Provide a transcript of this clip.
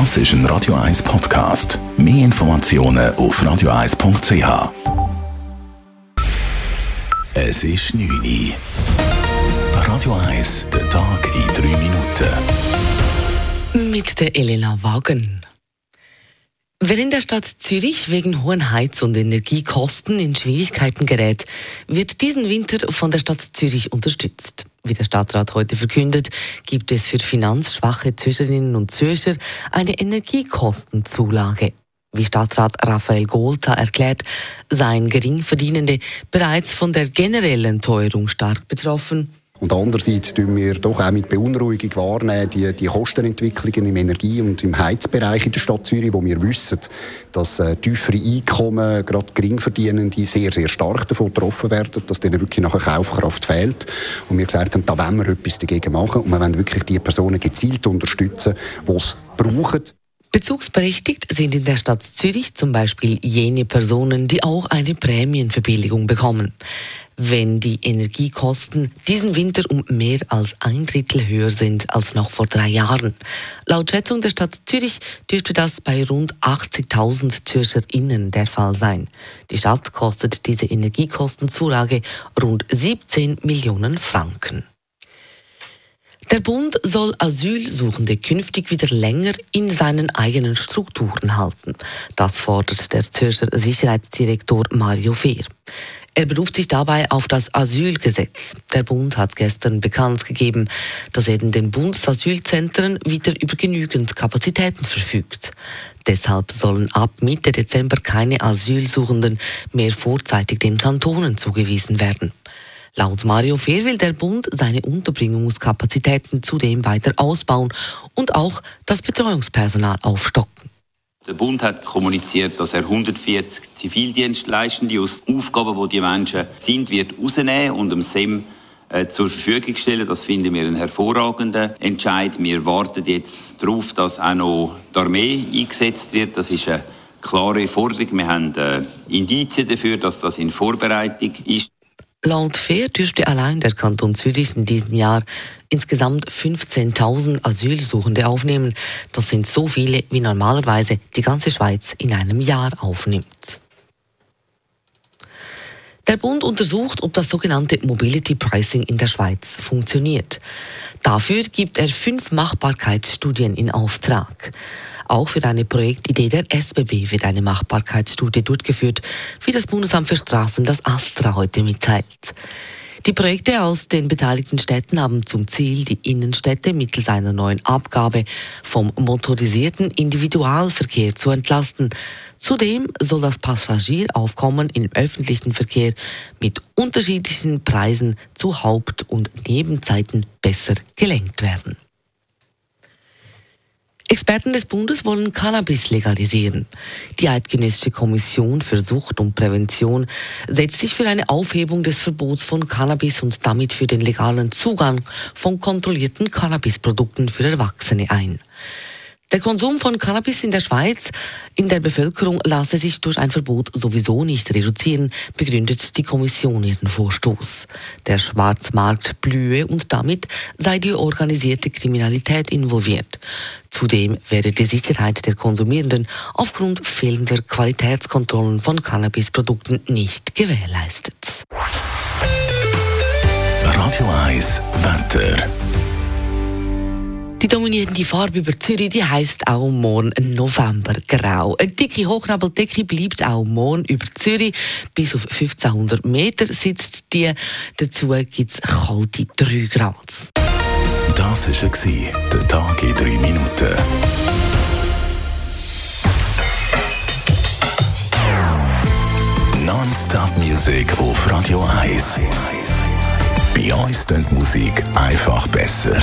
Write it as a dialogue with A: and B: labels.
A: Das ist ein Radio 1 Podcast. Mehr Informationen auf radio1.ch. Es ist 9 Uhr. Radio 1, der Tag in 3 Minuten.
B: Mit der Elena Wagen. Wer in der Stadt Zürich wegen hohen Heiz- und Energiekosten in Schwierigkeiten gerät, wird diesen Winter von der Stadt Zürich unterstützt. Wie der Stadtrat heute verkündet, gibt es für finanzschwache Zürcherinnen und Zürcher eine Energiekostenzulage. Wie Stadtrat Raphael Golta erklärt, seien Geringverdienende bereits von der generellen Teuerung stark betroffen.
C: Und andererseits tun wir doch auch mit Beunruhigung wahrnehmen, die, die Kostenentwicklungen im Energie- und im Heizbereich in der Stadt Zürich, wo wir wissen, dass äh, tiefere Einkommen, gerade Geringverdienende, sehr, sehr stark davon getroffen werden, dass denen wirklich nachher Kaufkraft fehlt. Und wir gesagt haben, da wollen wir etwas dagegen machen und wir wollen wirklich die Personen gezielt unterstützen, die es brauchen.
B: Bezugsberechtigt sind in der Stadt Zürich zum Beispiel jene Personen, die auch eine Prämienverbilligung bekommen. Wenn die Energiekosten diesen Winter um mehr als ein Drittel höher sind als noch vor drei Jahren. Laut Schätzung der Stadt Zürich dürfte das bei rund 80.000 ZürcherInnen der Fall sein. Die Stadt kostet diese Energiekostenzulage rund 17 Millionen Franken. Der Bund soll Asylsuchende künftig wieder länger in seinen eigenen Strukturen halten. Das fordert der Zürcher Sicherheitsdirektor Mario Fehr. Er beruft sich dabei auf das Asylgesetz. Der Bund hat gestern bekannt gegeben, dass er in den Bundesasylzentren wieder über genügend Kapazitäten verfügt. Deshalb sollen ab Mitte Dezember keine Asylsuchenden mehr vorzeitig den Kantonen zugewiesen werden. Laut Mario Fehr will der Bund seine Unterbringungskapazitäten zudem weiter ausbauen und auch das Betreuungspersonal aufstocken.
D: Der Bund hat kommuniziert, dass er 140 Zivildienstleistende aus Aufgaben, wo die Menschen sind, wird rausnehmen und dem SEM äh, zur Verfügung stellen. Das finden wir einen hervorragenden Entscheid. Wir warten jetzt darauf, dass auch noch die Armee eingesetzt wird. Das ist eine klare Forderung. Wir haben äh, Indizien dafür, dass das in Vorbereitung ist.
B: Laut FAIR dürfte allein der Kanton Zürich in diesem Jahr insgesamt 15.000 Asylsuchende aufnehmen. Das sind so viele, wie normalerweise die ganze Schweiz in einem Jahr aufnimmt. Der Bund untersucht, ob das sogenannte Mobility Pricing in der Schweiz funktioniert. Dafür gibt er fünf Machbarkeitsstudien in Auftrag. Auch für eine Projektidee der SBB wird eine Machbarkeitsstudie durchgeführt, wie das Bundesamt für Straßen das Astra heute mitteilt. Die Projekte aus den beteiligten Städten haben zum Ziel, die Innenstädte mittels einer neuen Abgabe vom motorisierten Individualverkehr zu entlasten. Zudem soll das Passagieraufkommen im öffentlichen Verkehr mit unterschiedlichen Preisen zu Haupt- und Nebenzeiten besser gelenkt werden. Experten des Bundes wollen Cannabis legalisieren. Die Eidgenössische Kommission für Sucht und Prävention setzt sich für eine Aufhebung des Verbots von Cannabis und damit für den legalen Zugang von kontrollierten Cannabisprodukten für Erwachsene ein. Der Konsum von Cannabis in der Schweiz in der Bevölkerung lasse sich durch ein Verbot sowieso nicht reduzieren, begründet die Kommission ihren Vorstoß. Der Schwarzmarkt blühe und damit sei die organisierte Kriminalität involviert. Zudem werde die Sicherheit der Konsumierenden aufgrund fehlender Qualitätskontrollen von Cannabisprodukten nicht gewährleistet.
A: Radio 1 Wetter.
B: Die dominierende Farbe über Zürich, die heisst auch morgen Novembergrau. Eine dicke Hochnabeldecke bleibt auch morgen über Zürich. Bis auf 1500 Meter sitzt die. Dazu gibt es kalte 3 Grad.
A: Das war der Tag in 3 Minuten. Non-Stop Music auf Radio 1. Bei uns klingt Musik einfach besser.